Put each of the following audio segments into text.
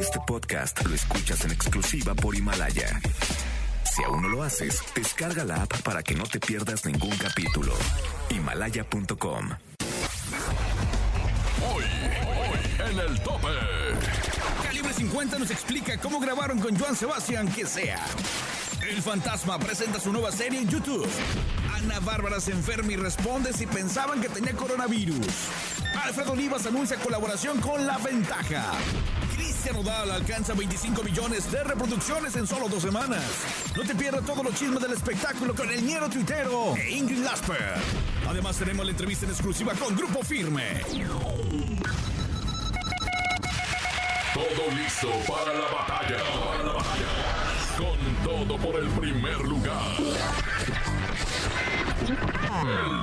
Este podcast lo escuchas en exclusiva por Himalaya. Si aún no lo haces, descarga la app para que no te pierdas ningún capítulo. Himalaya.com. Hoy, hoy, en el tope. Calibre 50 nos explica cómo grabaron con Joan Sebastián que sea. El fantasma presenta su nueva serie en YouTube. Ana Bárbara se enferma y responde si pensaban que tenía coronavirus. Alfredo Olivas anuncia colaboración con La Ventaja. Cristian Odal alcanza 25 millones de reproducciones en solo dos semanas. No te pierdas todos los chismes del espectáculo con el ñero tuitero e Ingrid Lasper. Además tenemos la entrevista en exclusiva con Grupo Firme. Todo listo para la batalla. Para la batalla. Con todo por el primer lugar. El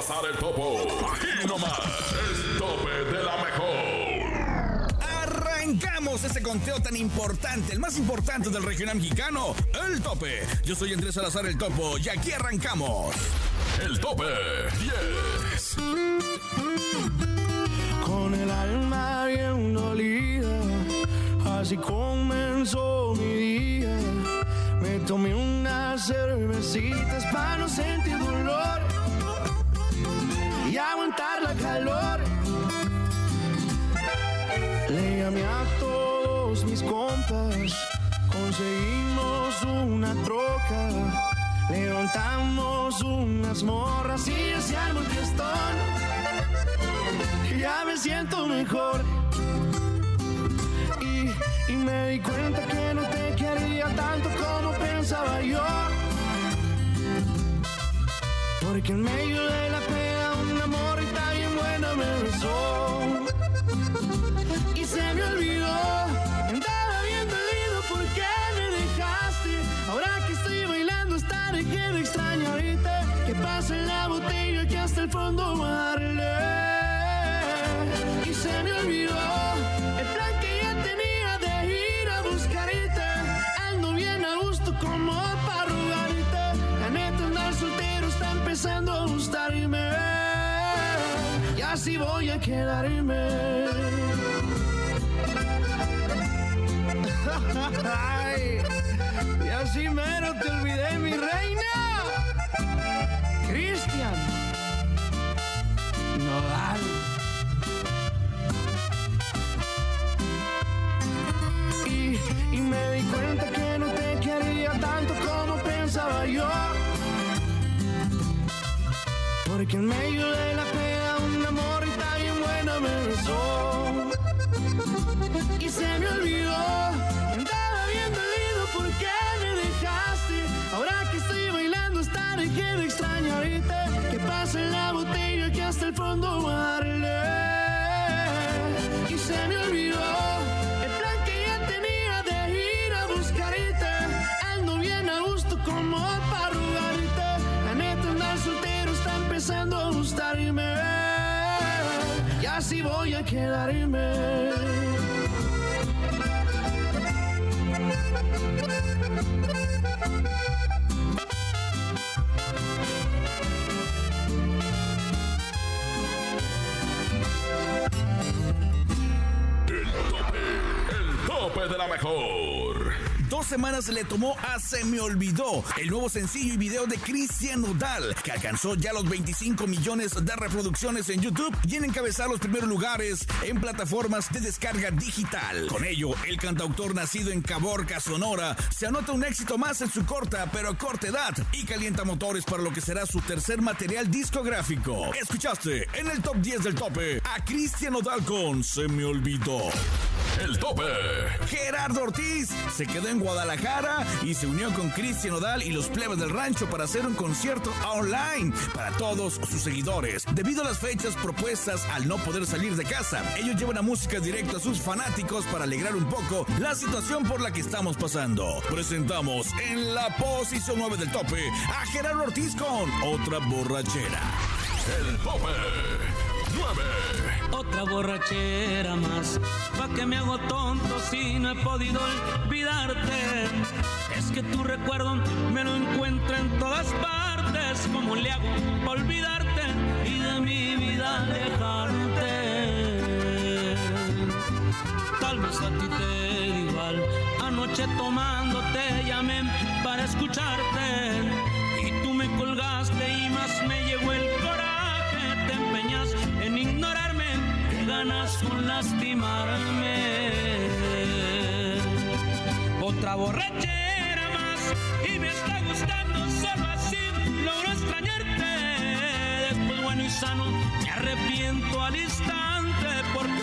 El Topo. Aquí nomás. El tope de la mejor. Arrancamos este conteo tan importante, el más importante del regional mexicano, el tope. Yo soy Andrés Salazar el Topo y aquí arrancamos. El tope 10. Con el alma bien dolida, así comenzó mi día. Me tomé unas cervecitas para no sentir dolor aguantar la calor. Le llamé a todos mis compas, conseguimos una troca, levantamos unas morras y armó el fiestón. Ya me siento mejor y, y me di cuenta que no te quería tanto como pensaba yo. Porque en medio de la morrita Y se me olvidó, andaba bien dolido porque me dejaste. Ahora que estoy bailando estaré que me extraña ahorita. Que pase la botella que hasta el fondo darle. Y se me olvidó el plan que ya tenía de ir a buscarte. Ando bien a gusto como para. La neta andar soltero está empezando a gustarme. Así voy a quedarme. Ay, y así mero te olvidé, mi reina. Cristian Nodal. Y, y me di cuenta que no te quería tanto como pensaba yo. Porque en medio Y se me olvidó el plan que ya tenía de ir a buscarte. Ando bien a gusto como para rogarte. La neta andar soltero está empezando a gustarme. Y así voy a quedarme. El tope de la mejor. Dos semanas le tomó a Se Me Olvidó, el nuevo sencillo y video de Cristian Nodal, que alcanzó ya los 25 millones de reproducciones en YouTube y en encabezar los primeros lugares en plataformas de descarga digital. Con ello, el cantautor nacido en Caborca, Sonora, se anota un éxito más en su corta pero corta edad y calienta motores para lo que será su tercer material discográfico. Escuchaste en el top 10 del tope a Cristian Nodal con Se Me Olvidó. El tope. Gerardo Ortiz se quedó en Guadalajara y se unió con Cristian Odal y los plebes del rancho para hacer un concierto online para todos sus seguidores. Debido a las fechas propuestas al no poder salir de casa, ellos llevan la música directa a sus fanáticos para alegrar un poco la situación por la que estamos pasando. Presentamos en la posición 9 del tope a Gerardo Ortiz con otra borrachera. El tope 9. Otra borrachera más, pa' que me hago tonto si no he podido olvidarte. Es que tu recuerdo me lo encuentro en todas partes. ¿Cómo le hago pa' olvidarte y de mi vida alejarte? Tal vez a ti te igual. Anoche tomando te llamé para escucharte y tú me colgaste y más me ganas con lastimarme. Otra borrachera más y me está gustando solo así logro extrañarte. Después bueno y sano me arrepiento al instante porque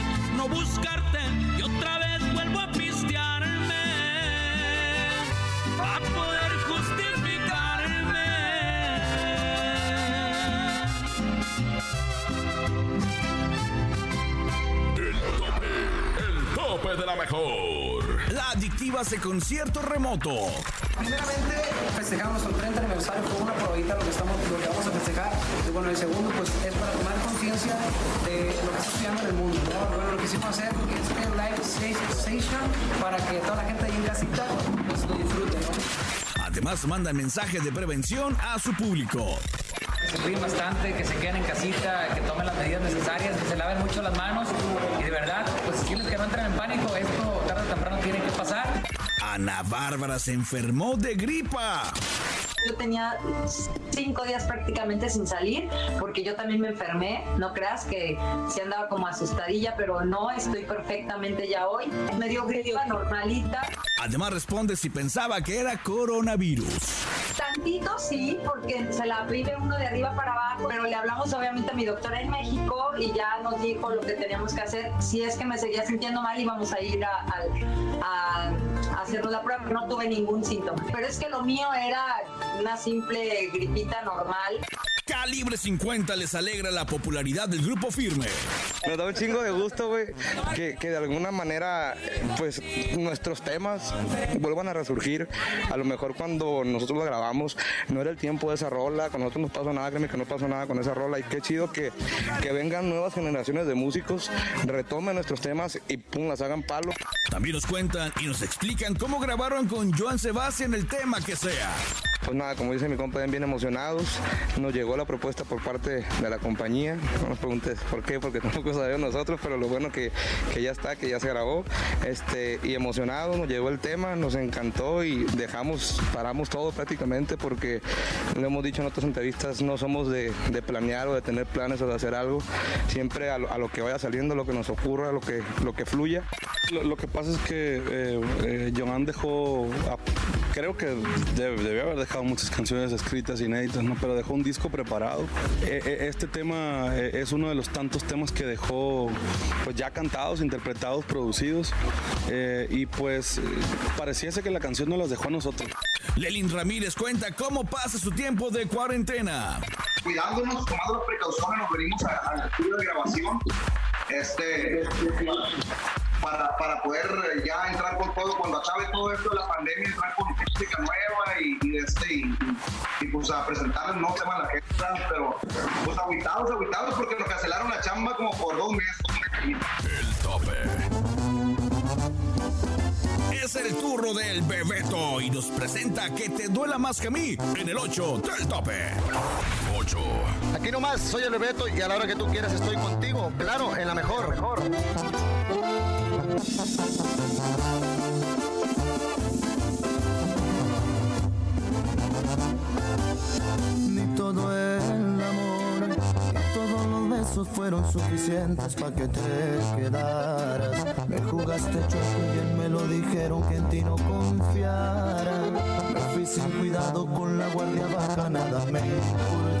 no buscarte y otra vez vuelvo a pistearme a poder justificarme. El tope. El tope de la mejor. La adictiva hace concierto remoto. Primeramente, festejamos el 30 aniversario con una probadita lo que, estamos, lo que vamos a festejar. Y bueno, el segundo, pues es para tomar conciencia de lo que está sucediendo en el mundo. ¿no? Bueno, lo que hicimos hacer este live station para que toda la gente ahí en casita pues, lo disfrute, ¿no? Además, manda mensajes de prevención a su público. se cuiden bastante, que se queden en casita, que tomen las medidas necesarias, que se laven mucho las manos y de verdad, pues decirles que no entren en pánico, esto tarde o temprano tiene que pasar. Ana Bárbara se enfermó de gripa. Yo tenía cinco días prácticamente sin salir porque yo también me enfermé. No creas que sí andaba como asustadilla, pero no, estoy perfectamente ya hoy. Me dio gripa normalita. Además responde si pensaba que era coronavirus. Tantito sí, porque se la vive uno de arriba para abajo, pero le hablamos obviamente a mi doctora en México y ya nos dijo lo que teníamos que hacer. Si es que me seguía sintiendo mal, íbamos a ir a, a- a hacernos la prueba, no tuve ningún síntoma. Pero es que lo mío era una simple gripita normal. Calibre 50 les alegra la popularidad del grupo firme. Nos da un chingo de gusto, güey, que, que de alguna manera, pues, nuestros temas vuelvan a resurgir. A lo mejor cuando nosotros lo grabamos, no era el tiempo de esa rola, con nosotros no pasó nada, créeme que no pasó nada con esa rola. Y qué chido que, que vengan nuevas generaciones de músicos, retomen nuestros temas y pum, las hagan palo. También nos cuentan y nos explican cómo grabaron con Joan Sebastián el tema que sea. Pues nada, como dice mi compa, bien emocionados. Nos llegó la propuesta por parte de la compañía. No nos preguntes por qué, porque tampoco sabemos nosotros, pero lo bueno que, que ya está, que ya se grabó. Este, y emocionados, nos llegó el tema, nos encantó y dejamos, paramos todo prácticamente porque lo hemos dicho en otras entrevistas, no somos de, de planear o de tener planes o de hacer algo. Siempre a lo, que vaya saliendo, lo que nos ocurra, lo que, lo que fluya. Lo, que pasa es que eh, eh, dejó, a- creo que debe- debió haber dejado muchas canciones escritas inéditas, ¿no? pero dejó un disco preparado. Eh, eh, este tema eh, es uno de los tantos temas que dejó pues ya cantados, interpretados, producidos eh, y pues pareciese que la canción no las dejó a nosotros. Lelin Ramírez cuenta cómo pasa su tiempo de cuarentena. cuidándonos, tomando las precauciones, nos venimos a- al estudio de grabación este, para, para poder eh, ya entrar con todo, cuando acabe todo esto de la pandemia, entrar con, música nueva y, y este, y, y, pues a presentarles nuevos temas a la gente, pero pues aguitados, aguitados porque nos cancelaron la chamba como por dos meses. El tope. Es el turno del Bebeto y nos presenta que te duela más que a mí en el 8 del tope. 8. Aquí nomás, soy el Bebeto y a la hora que tú quieras estoy contigo. Claro, en la mejor. mejor. Ni todo el amor, ni todos los besos fueron suficientes para que te quedaras. Me jugaste chueco y bien me lo dijeron que en ti no confiara. Me fui sin cuidado con la guardia baja, nada me importaba.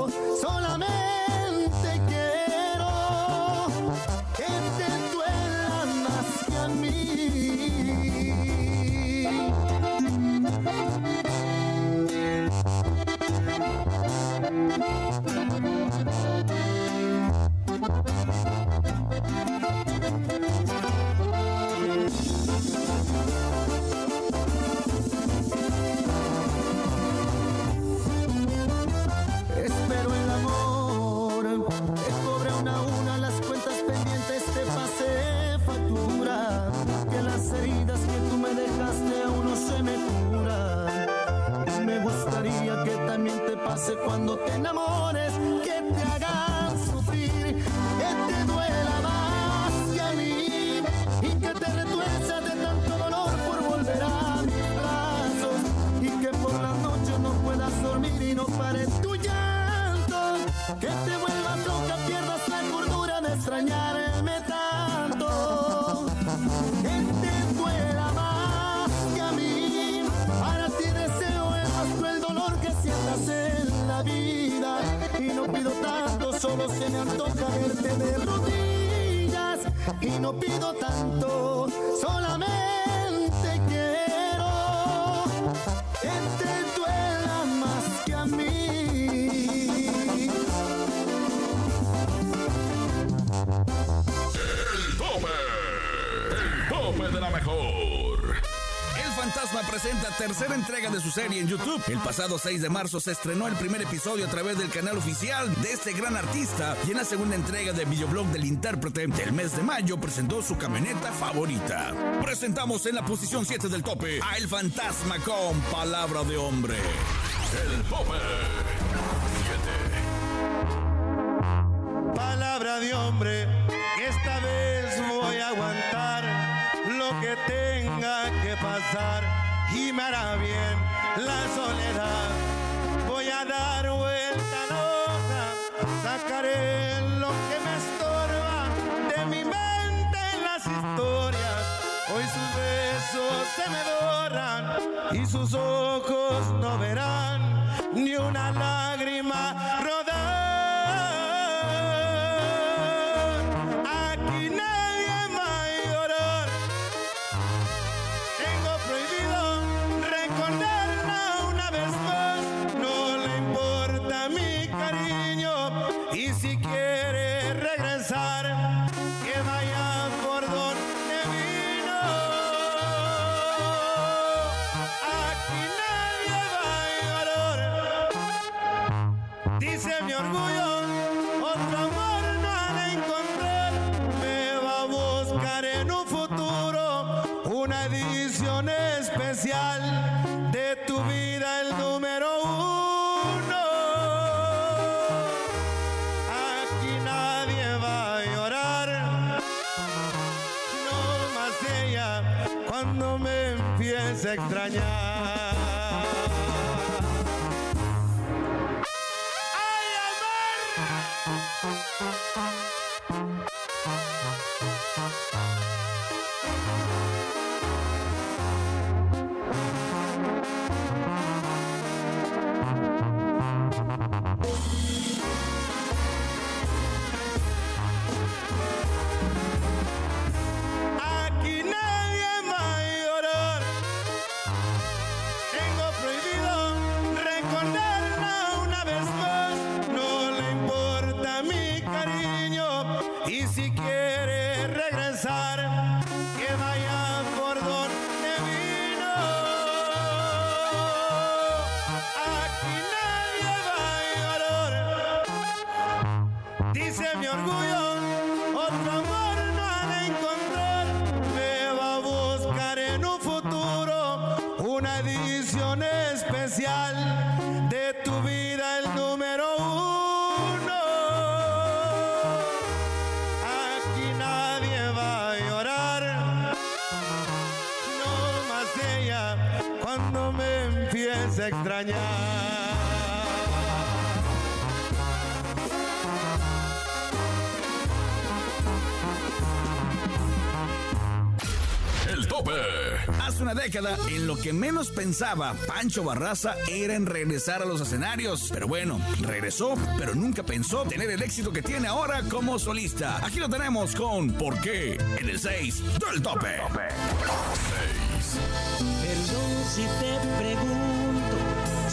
se me antoja verte de rodillas. Y no pido tanto, solamente Fantasma presenta tercera entrega de su serie en YouTube. El pasado 6 de marzo se estrenó el primer episodio a través del canal oficial de este gran artista y en la segunda entrega del videoblog del intérprete del mes de mayo presentó su camioneta favorita. Presentamos en la posición 7 del tope a El Fantasma con Palabra de Hombre. El tope. Palabra de hombre, esta vez voy a aguantar lo que tenga que pasar y me hará bien la soledad. Voy a dar vuelta loca, sacaré lo que me estorba de mi mente en las historias. Hoy sus besos se me borran y sus ojos no verán ni una lágrima rodar. Extrañar. A extrañar. El tope. Hace una década, en lo que menos pensaba Pancho Barraza era en regresar a los escenarios. Pero bueno, regresó, pero nunca pensó tener el éxito que tiene ahora como solista. Aquí lo tenemos con ¿Por qué? En el 6 del tope. Perdón si te pregunto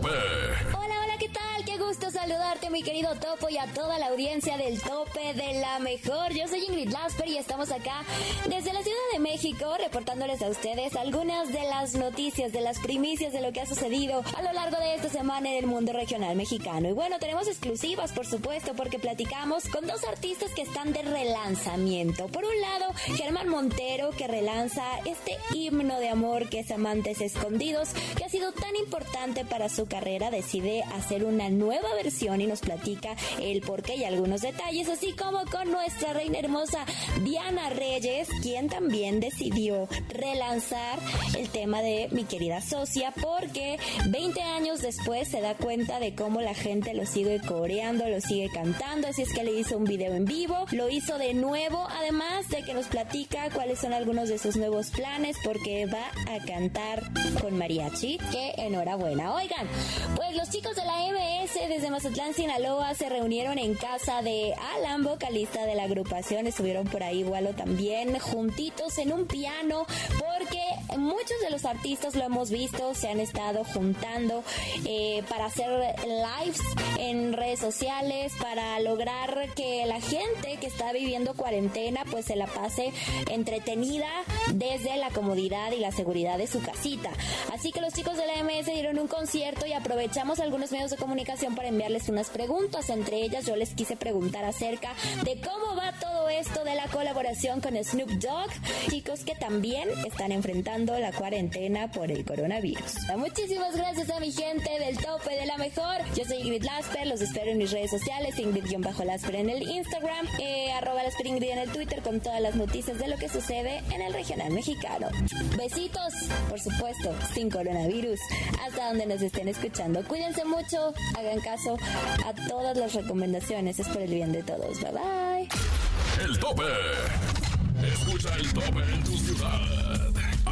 tope. Tope. saludarte, mi querido Topo, y a toda la audiencia del Tope de la Mejor. Yo soy Ingrid Lasper y estamos acá desde la Ciudad de México reportándoles a ustedes algunas de las noticias, de las primicias de lo que ha sucedido a lo largo de esta semana en el mundo regional mexicano. Y bueno, tenemos exclusivas, por supuesto, porque platicamos con dos artistas que están de relanzamiento. Por un lado, Germán Montero, que relanza este himno de amor que es Amantes Escondidos, que ha sido tan importante para su carrera, decide hacer una nueva versión y nos platica el porqué y algunos detalles, así como con nuestra reina hermosa Diana Reyes, quien también decidió relanzar el tema de mi querida socia, porque 20 años después se da cuenta de cómo la gente lo sigue coreando, lo sigue cantando, así es que le hizo un video en vivo, lo hizo de nuevo, además de que nos platica cuáles son algunos de sus nuevos planes, porque va a cantar con mariachi, que enhorabuena. Oigan, pues los chicos de la MS desde Mazatlán, Sinaloa se reunieron en casa de Alan, vocalista de la agrupación, estuvieron por ahí igual también juntitos en un piano, porque muchos de los artistas lo hemos visto, se han estado juntando eh, para hacer lives en redes sociales, para lograr que la gente que está viviendo cuarentena pues se la pase entretenida desde la comodidad y la seguridad de su casita. Así que los chicos de la MS dieron un concierto y aprovechamos algunos medios de comunicación para enviarles unas preguntas. Entre ellas yo les quise preguntar acerca de cómo va todo esto de la colaboración con Snoop Dogg, chicos que también están enfrentando la cuarentena por el coronavirus. Muchísimas gracias a mi gente del tope de la mejor. Yo soy Ingrid Lasper, los espero en mis redes sociales, Ingrid-Lasper en el Instagram, eh, arroba Lasper Ingrid en el Twitter con todas las noticias de lo que sucede en el regional mexicano. Besitos, por supuesto, sin coronavirus, hasta donde nos estén escuchando. Cuídense mucho, hagan caso a todas las recomendaciones, es por el bien de todos. Bye bye. El tope. Escucha el tope en tu ciudad.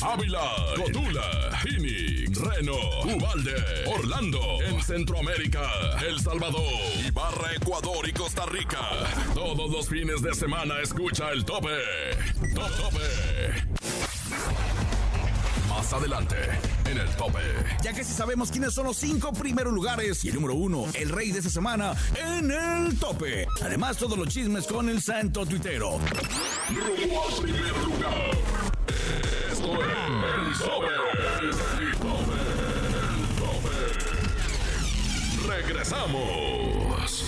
Ávila, Cotula, Phoenix, Reno, Ubalde, Orlando, en Centroamérica, El Salvador, Ibarra, Ecuador y Costa Rica. Todos los fines de semana escucha el tope. Top tope. Más adelante, en el tope. Ya que si sabemos quiénes son los cinco primeros lugares y el número uno, el rey de esta semana, en el tope. Además, todos los chismes con el santo tuitero. Rumbo al primer lugar. Regresamos.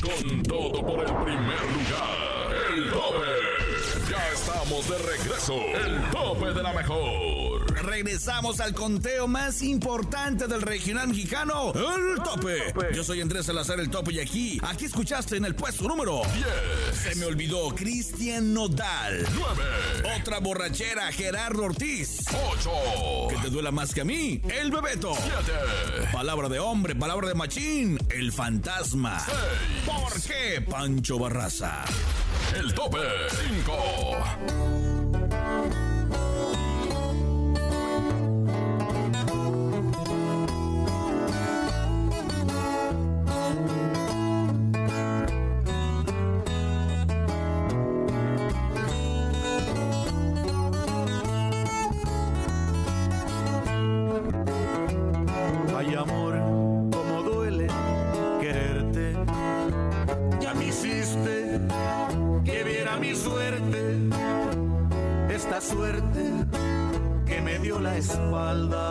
Con todo por el primer lugar. El tope. Ya estamos de regreso. El tope de la mejor. Regresamos al conteo más importante del regional mexicano, el tope. Yo soy Andrés Salazar, el tope, y aquí, aquí escuchaste en el puesto número 10. Se me olvidó, Cristian Nodal. 9. Otra borrachera, Gerardo Ortiz. 8. Que te duela más que a mí, el Bebeto. 7. Palabra de hombre, palabra de machín, el fantasma. 6. ¿Por qué, Pancho Barraza? El tope 5. Espalda.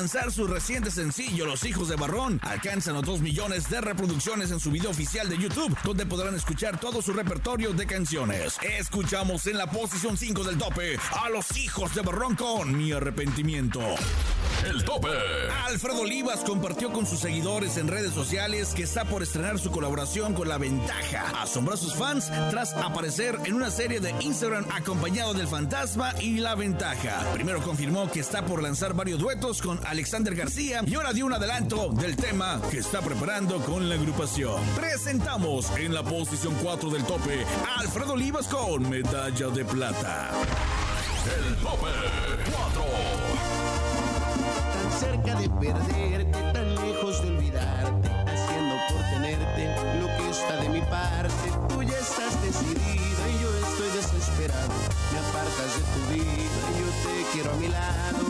Lanzar su reciente sencillo, Los Hijos de Barrón, alcanzan los 2 millones de reproducciones en su video oficial de YouTube, donde podrán escuchar todo su repertorio de canciones. Escuchamos en la posición 5 del tope a Los Hijos de Barrón con Mi Arrepentimiento. El tope. Alfredo Olivas compartió con sus seguidores en redes sociales que está por estrenar su colaboración con La Ventaja. Asombró a sus fans tras aparecer en una serie de Instagram acompañado del Fantasma y La Ventaja. Primero confirmó que está por lanzar varios duetos con Alexander García y ahora dio un adelanto del tema que está preparando con la agrupación. Presentamos en la posición 4 del tope a Alfredo Olivas con Medalla de Plata. El tope 4. tan cerca de perderte, tan lejos de olvidarte, haciendo por tenerte lo que está de mi parte. Tú ya estás decidida y yo estoy desesperado. Me apartas de tu vida y yo te quiero a mi lado.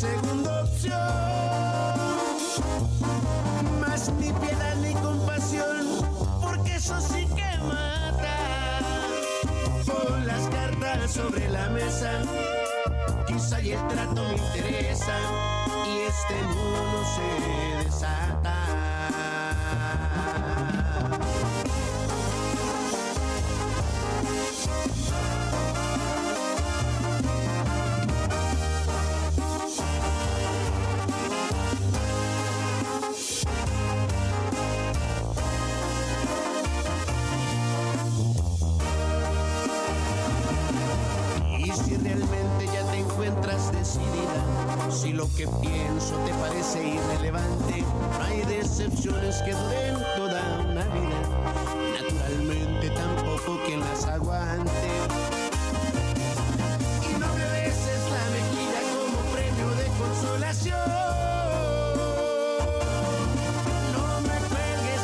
Segunda opción. Más ni piedad ni compasión, porque eso sí que mata. Pon las cartas sobre la mesa quizá y el trato me interesa que pienso te parece irrelevante, hay decepciones que duren toda una vida. Naturalmente tampoco quien las aguante. Y no me beses la mejilla como premio de consolación. No me cuelgues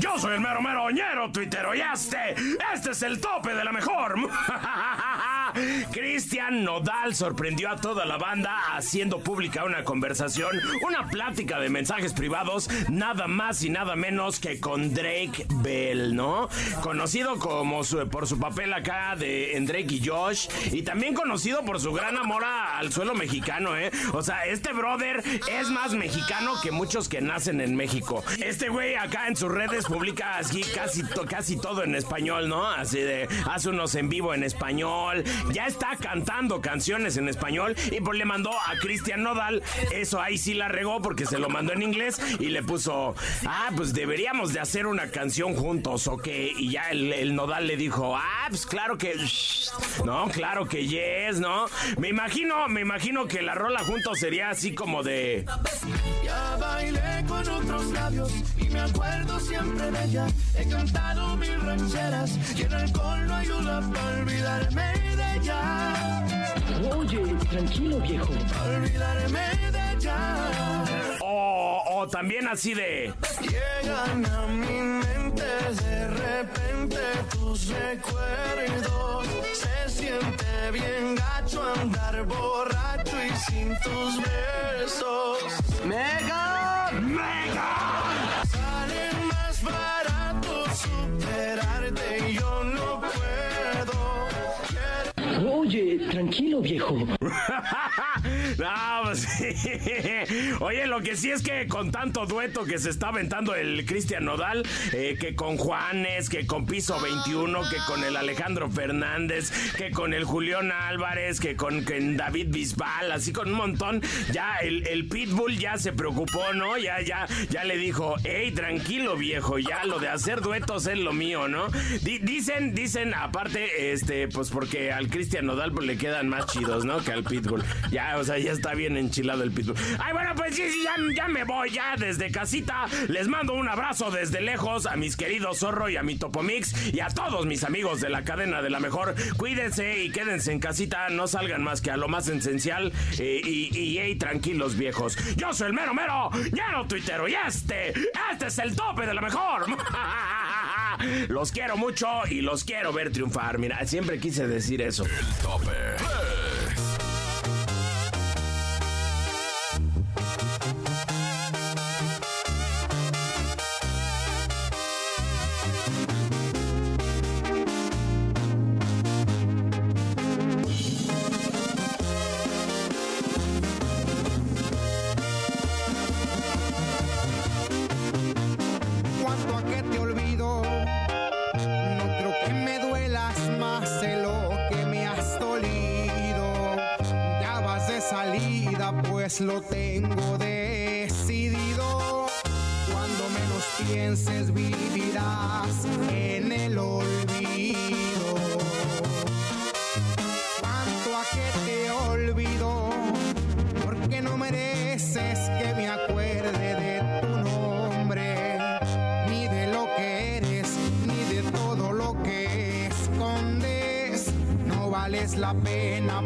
Yo soy el mero mero ñero tuitero y este, este es el tope de la mejor. Cristian Nodal sorprendió a toda la banda haciendo pública una conversación, una plática de mensajes privados, nada más y nada menos que con Drake Bell, ¿no? Conocido como su- por su papel acá de en Drake y Josh, y también conocido por su gran amor al suelo mexicano, ¿eh? O sea, este brother es más mexicano que muchos que nacen en México. Este güey acá en sus redes publica así casi, casi todo en español, ¿no? Así de, hace unos en vivo en español, ya está cantando canciones en español y pues le mandó a Cristian Nodal, eso ahí sí la regó porque se lo mandó en inglés y le puso, ah, pues deberíamos de hacer una canción juntos, ¿ok? Y ya el, Nodal le dijo, ah, pues claro que, no, claro que yes, ¿no? Me imagino, me imagino que la rola juntos sería así como de... Ya bailé con otros labios y me acuerdo siempre de ella. He cantado mil rancheras y el alcohol no ayuda para olvidarme de ella. Oye, tranquilo viejo. Olvidarme de ella. O, o también así de... Llegan a mi mente de repente tus recuerdos. Se siente bien gacho andar borracho y sin tus besos. ¡Mega! ¡Mega! Tranquilo viejo. No, pues. Oye, lo que sí es que con tanto dueto que se está aventando el Cristian Nodal, eh, que con Juanes, que con Piso 21, que con el Alejandro Fernández, que con el Julián Álvarez, que con, David Bisbal, así con un montón, ya el, Pitbull ya se preocupó, ¿no? Ya, ya, ya le dijo, hey, tranquilo viejo, ya lo de hacer duetos es lo mío, ¿no? Di- dicen, dicen, aparte, este, pues porque al Cristian Nodal pues, le quedan más chidos, ¿no? Que al Pitbull. Ya, o sea, ya está bien enchilado el Pitbull. Ay, bueno, pues sí, sí, ya, me voy, ya desde casita. Les mando un abrazo desde lejos a mis queridos Zorro y a mi Topomix y a todos mis amigos de la cadena de la mejor. Cuídense y quédense en casita, no salgan más que a lo más esencial eh, y, y, ey, tranquilos viejos. Yo soy el mero mero, lleno tuitero y este, este es el tope de la mejor. Los quiero mucho y los quiero ver triunfar. Mira, siempre quise decir eso. El tope. Pues lo tengo decidido. Cuando menos pienses, vivirás en el olvido. Cuanto a que te olvido, porque no mereces que me acuerde de tu nombre, ni de lo que eres, ni de todo lo que escondes. No vales la pena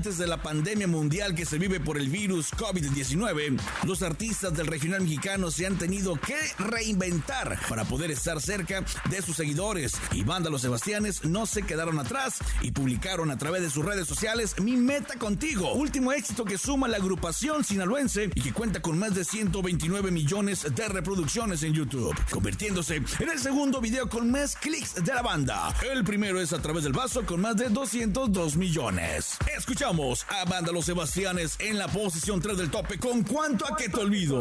Antes de la pandemia mundial que se vive por el virus COVID-19, los artistas del regional mexicano se han tenido que reinventar para poder estar cerca de sus seguidores. Y Banda Los Sebastianes no se quedaron atrás y publicaron a través de sus redes sociales Mi Meta Contigo, último éxito que suma la agrupación sinaloense y que cuenta con más de 129 millones de reproducciones en YouTube, convirtiéndose en el segundo video con más clics de la banda. El primero es a través del vaso con más de 202 millones. Escuchamos a Banda Los Sebastianes en la posición 3 del tope con cuánto a que te olvido.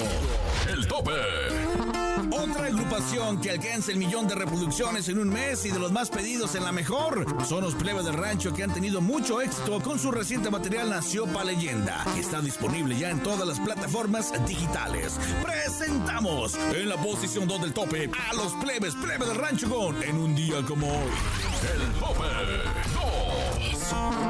El tope. Otra agrupación que alcanza el millón de reproducciones en un mes y de los más pedidos en la mejor son los plebes del rancho que han tenido mucho éxito con su reciente material Nació Pa' Leyenda, que está disponible ya en todas las plataformas digitales. Presentamos en la posición 2 del tope a los plebes, plebes del rancho con En un día como hoy. El tope 2.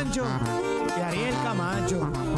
Rancho de Ariel Camacho.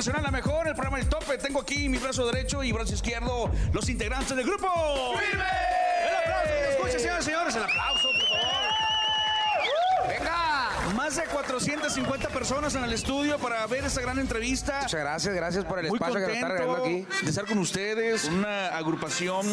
Internacional, la mejor, el programa El Tope. Tengo aquí mi brazo derecho y brazo izquierdo, los integrantes del grupo. ¡Firme! El aplauso que lo escuche, señores y señores, el aplauso, más de 450 personas en el estudio para ver esta gran entrevista. Muchas gracias, gracias por el Muy espacio que nos está regalando aquí. de estar con ustedes, una agrupación,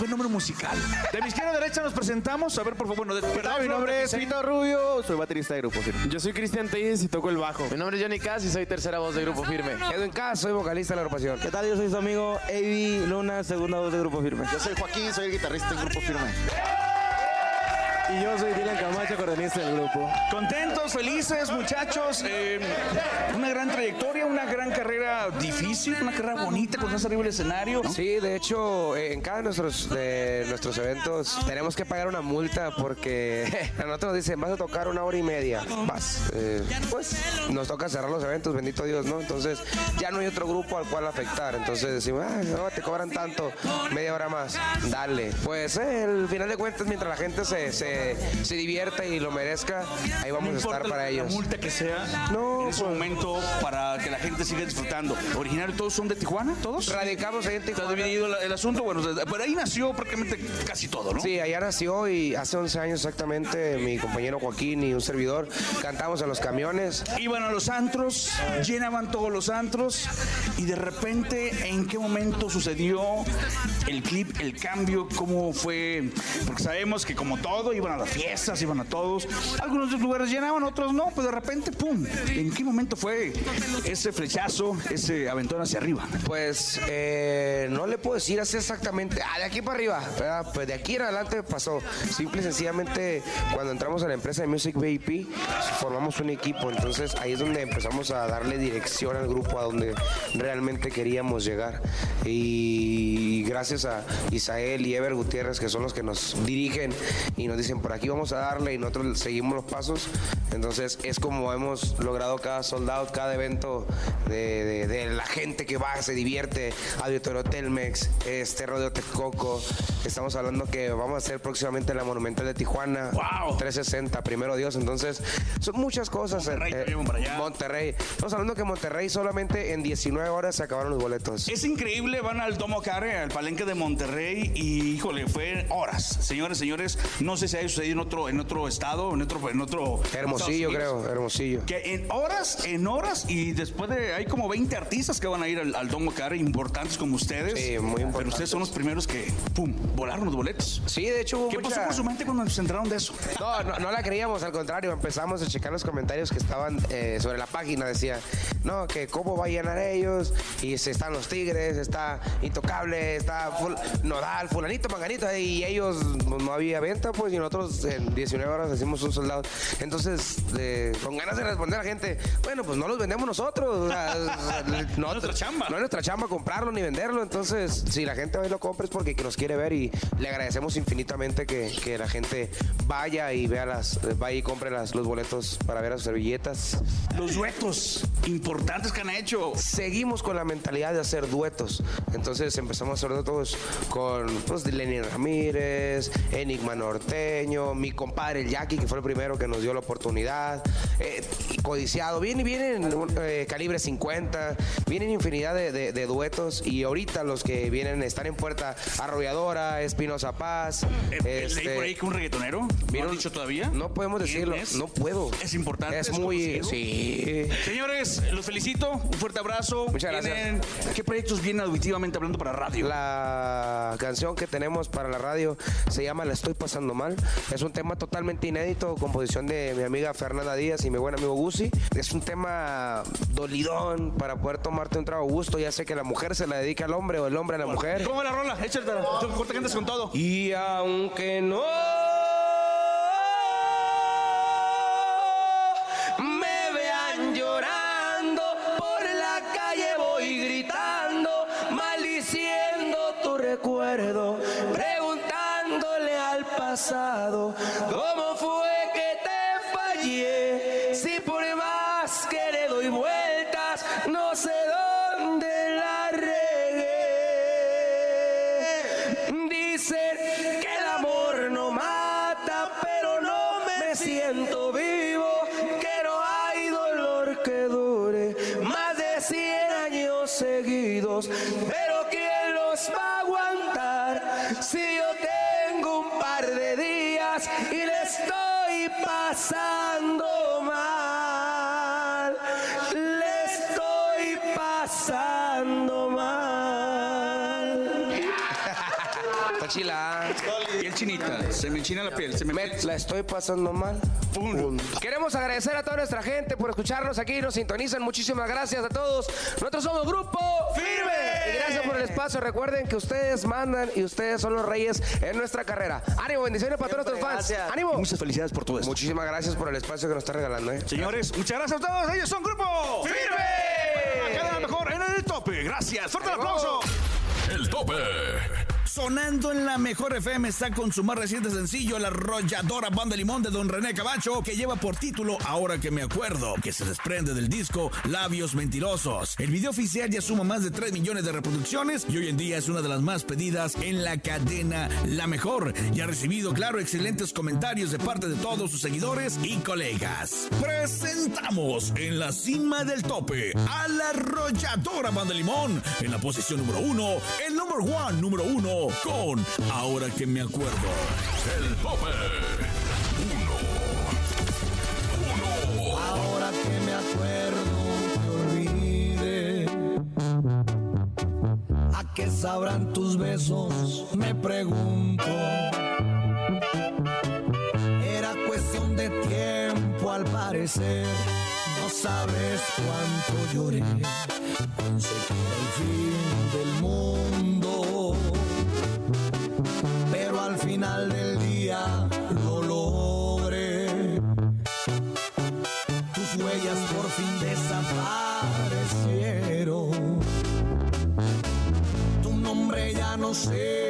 fenómeno musical. De mi izquierda a derecha nos presentamos, a ver por favor, bueno, de, perdón, Mi nombre es Pito Pito Rubio, soy baterista de Grupo Firme. Yo soy Cristian Telles y toco el bajo. Mi nombre es Johnny Cass y soy tercera voz de Grupo Firme. Edwin Cass, soy vocalista de la agrupación. ¿Qué tal? Yo soy su amigo Avi Luna, segunda voz de Grupo Firme. Yo soy Joaquín, soy el guitarrista de Grupo Firme. Y yo soy Dylan Camacho, acordeonista del grupo. Contentos, felices, muchachos. eh, una gran trayectoria, una gran carrera difícil, una carrera bonita estás arriba del escenario. ¿no? Sí, de hecho, eh, en cada de nuestros, de nuestros eventos tenemos que pagar una multa porque a nosotros nos dicen, vas a tocar una hora y media. Vas. Eh, pues nos toca cerrar los eventos, bendito Dios, ¿no? Entonces ya no hay otro grupo al cual afectar. Entonces decimos, ah, no, te cobran tanto, media hora más. Dale. Pues eh, al final de cuentas, mientras la gente se, se, se divierta y lo merezca, ahí vamos No a estar para la ellos. multa que sea No, en ese pues- momento para que la gente siga disfrutando. ¿Originario todos son de Tijuana? ¿Todos? Radicamos ahí en ¿Está Tijuana. dividido el, el asunto? Bueno, pero ahí nació prácticamente casi todo, ¿no? Sí, allá nació y hace 11 años exactamente mi compañero Joaquín y un servidor cantamos en los camiones. Iban a los antros, llenaban todos los antros y de repente, ¿en qué momento sucedió el clip, el cambio? ¿Cómo fue? Porque sabemos que como todo, a las fiestas, iban a todos. Algunos lugares llenaban, otros no, pero de repente, ¡pum! ¿En qué momento fue ese flechazo, ese aventón hacia arriba? Pues eh, no le puedo decir así exactamente, ah, de aquí para arriba, ¿verdad? pues de aquí en adelante pasó. Simple y sencillamente cuando entramos a la empresa de Music VIP formamos un equipo, entonces ahí es donde empezamos a darle dirección al grupo a donde realmente queríamos llegar. Y gracias a Isael y Ever Gutiérrez que son los que nos dirigen y nos dicen por aquí vamos a darle y nosotros seguimos los pasos. Entonces es como hemos logrado cada soldado, cada evento de, de- de la gente que va, se divierte, Auditorio Telmex, este Rodeo Texcoco. Estamos hablando que vamos a hacer próximamente la Monumental de Tijuana. 360, primero Dios. Entonces, son muchas cosas. Monterrey, eh, también para allá. Monterrey. Estamos hablando que Monterrey solamente en 19 horas se acabaron los boletos. Es increíble, van al Domo Care, al palenque de Monterrey y híjole, fue horas. Señores, señores, no sé si haya sucedido en otro, en otro estado, en otro, en otro. Hermosillo, Unidos. creo, Hermosillo. Que en horas, en horas, y después de. Hay como 20 artistas que van a ir al, al Domo Care, importantes como ustedes. Sí, muy Pero importantes. ustedes son los primeros que, ¡pum! volaron los boletos. Sí, de hecho hubo ¿Qué mucha- pasó por su mente cuando se enteraron de eso? No, no, no la creíamos, al contrario, empezamos a checar los comentarios que estaban eh, sobre la página, decía, no, que cómo va a llenar ellos, y se están los Tigres, está Intocable, está ful- Nodal, fulanito, manganito, y ellos pues, no había venta, pues, y nosotros en 19 horas hicimos un soldado. Entonces, eh, con ganas de responder a la gente, bueno, pues no los vendemos nosotros, o sea, no, nuestra chamba. No es nuestra chamba comprarlo ni venderlo, entonces, si la gente hoy lo compra es porque nos quiere ver y le agradecemos infinitamente que, que la gente vaya y vea las, vaya y compre las, los boletos para ver a sus servilletas. Los duetos importantes que han hecho. Seguimos con la mentalidad de hacer duetos. Entonces empezamos a hacer duetos con pues, Lenny Ramírez, Enigma Norteño, mi compadre el Jackie, que fue el primero que nos dio la oportunidad, eh, codiciado. Vienen, vienen eh, calibre 50, vienen infinidad de, de- de duetos y ahorita los que vienen están en puerta Arrolladora, Espinosa Paz. Eh, Leí por ahí que un reggaetonero. ¿No han dicho todavía? No podemos ¿Quién decirlo, es? no puedo. Es importante. Es muy- conocido? sí. Señores, los felicito. Un fuerte abrazo. Muchas gracias. ¿Qué proyectos vienen auditivamente hablando para radio? La canción que tenemos para la radio se llama La estoy pasando mal. Es un tema totalmente inédito, composición de mi amiga Fernanda Díaz y mi buen amigo Gusi. Es un tema dolidón para poder tomarte un trago a gusto. Ya sé que la mujer se la dedica al hombre o el hombre a la mujer. ¿Cómo la rola? Échatela. Tú, corta que andes con todo. Y aunque no me vean llorando por la calle voy gritando, maldiciendo tu recuerdo, pasado. Cómo Se me enchina la piel. Se me... La estoy pasando mal. Punto. Queremos agradecer a toda nuestra gente por escucharnos aquí. Nos sintonizan. Muchísimas gracias a todos. Nosotros somos Grupo Firme. Y gracias por el espacio. Recuerden que ustedes mandan y ustedes son los reyes en nuestra carrera. Ánimo, bendiciones para todos nuestros fans. Gracias. Ánimo. Muchas felicidades por todo esto. Muchísimas gracias por el espacio que nos está regalando. ¿eh? Señores, muchas gracias a todos. Ellos son Grupo ¡Firme! Cada mejor en el tope. Gracias. Fuerte el aplauso. El tope. Sonando en la mejor FM está con su más reciente sencillo, La Arrolladora Banda Limón de Don René Cabacho, que lleva por título Ahora que me acuerdo, que se desprende del disco Labios Mentirosos. El video oficial ya suma más de 3 millones de reproducciones y hoy en día es una de las más pedidas en la cadena La Mejor y ha recibido, claro, excelentes comentarios de parte de todos sus seguidores y colegas. Presentamos en la cima del tope a La Arrolladora Banda Limón en la posición número uno, el number one número uno con Ahora que me acuerdo. El tope. Ahora que me acuerdo te olvide ¿A qué sabrán tus besos? Me pregunto Era cuestión de tiempo al parecer No sabes cuánto lloré fin final del día lo logré tus huellas por fin desaparecieron. Tu nombre ya no sé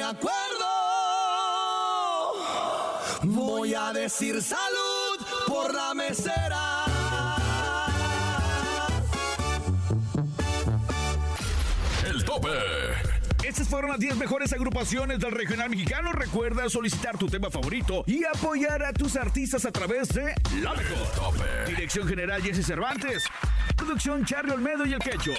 me acuerdo, voy a decir salud por la mesera. El tope. Estas fueron las 10 mejores agrupaciones del regional mexicano. Recuerda solicitar tu tema favorito y apoyar a tus artistas a través de La Mejor. Dirección General Jesse Cervantes. Producción Charlie Olmedo y El Quecho.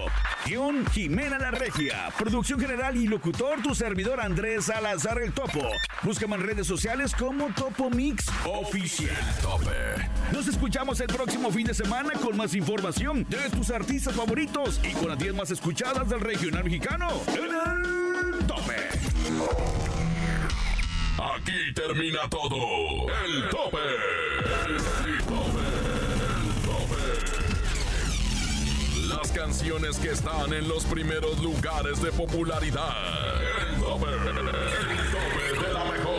Guión Jimena La Regia. Producción general y locutor tu servidor Andrés Salazar El Topo. Búscame en redes sociales como Topo Mix Oficial. Nos escuchamos el próximo fin de semana con más información de tus artistas favoritos y con las 10 más escuchadas del regional mexicano. En el tope. Aquí termina todo. El tope. El tope. El Canciones que están en los primeros lugares de popularidad. El tope. El tope de la mejor.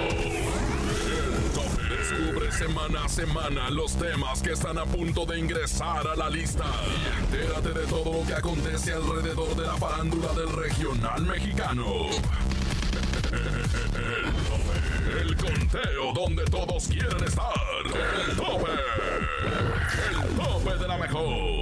El tope. Descubre semana a semana los temas que están a punto de ingresar a la lista. Y entérate de todo lo que acontece alrededor de la farándula del regional mexicano. El tope. El conteo donde todos quieren estar. El tope. El tope de la mejor.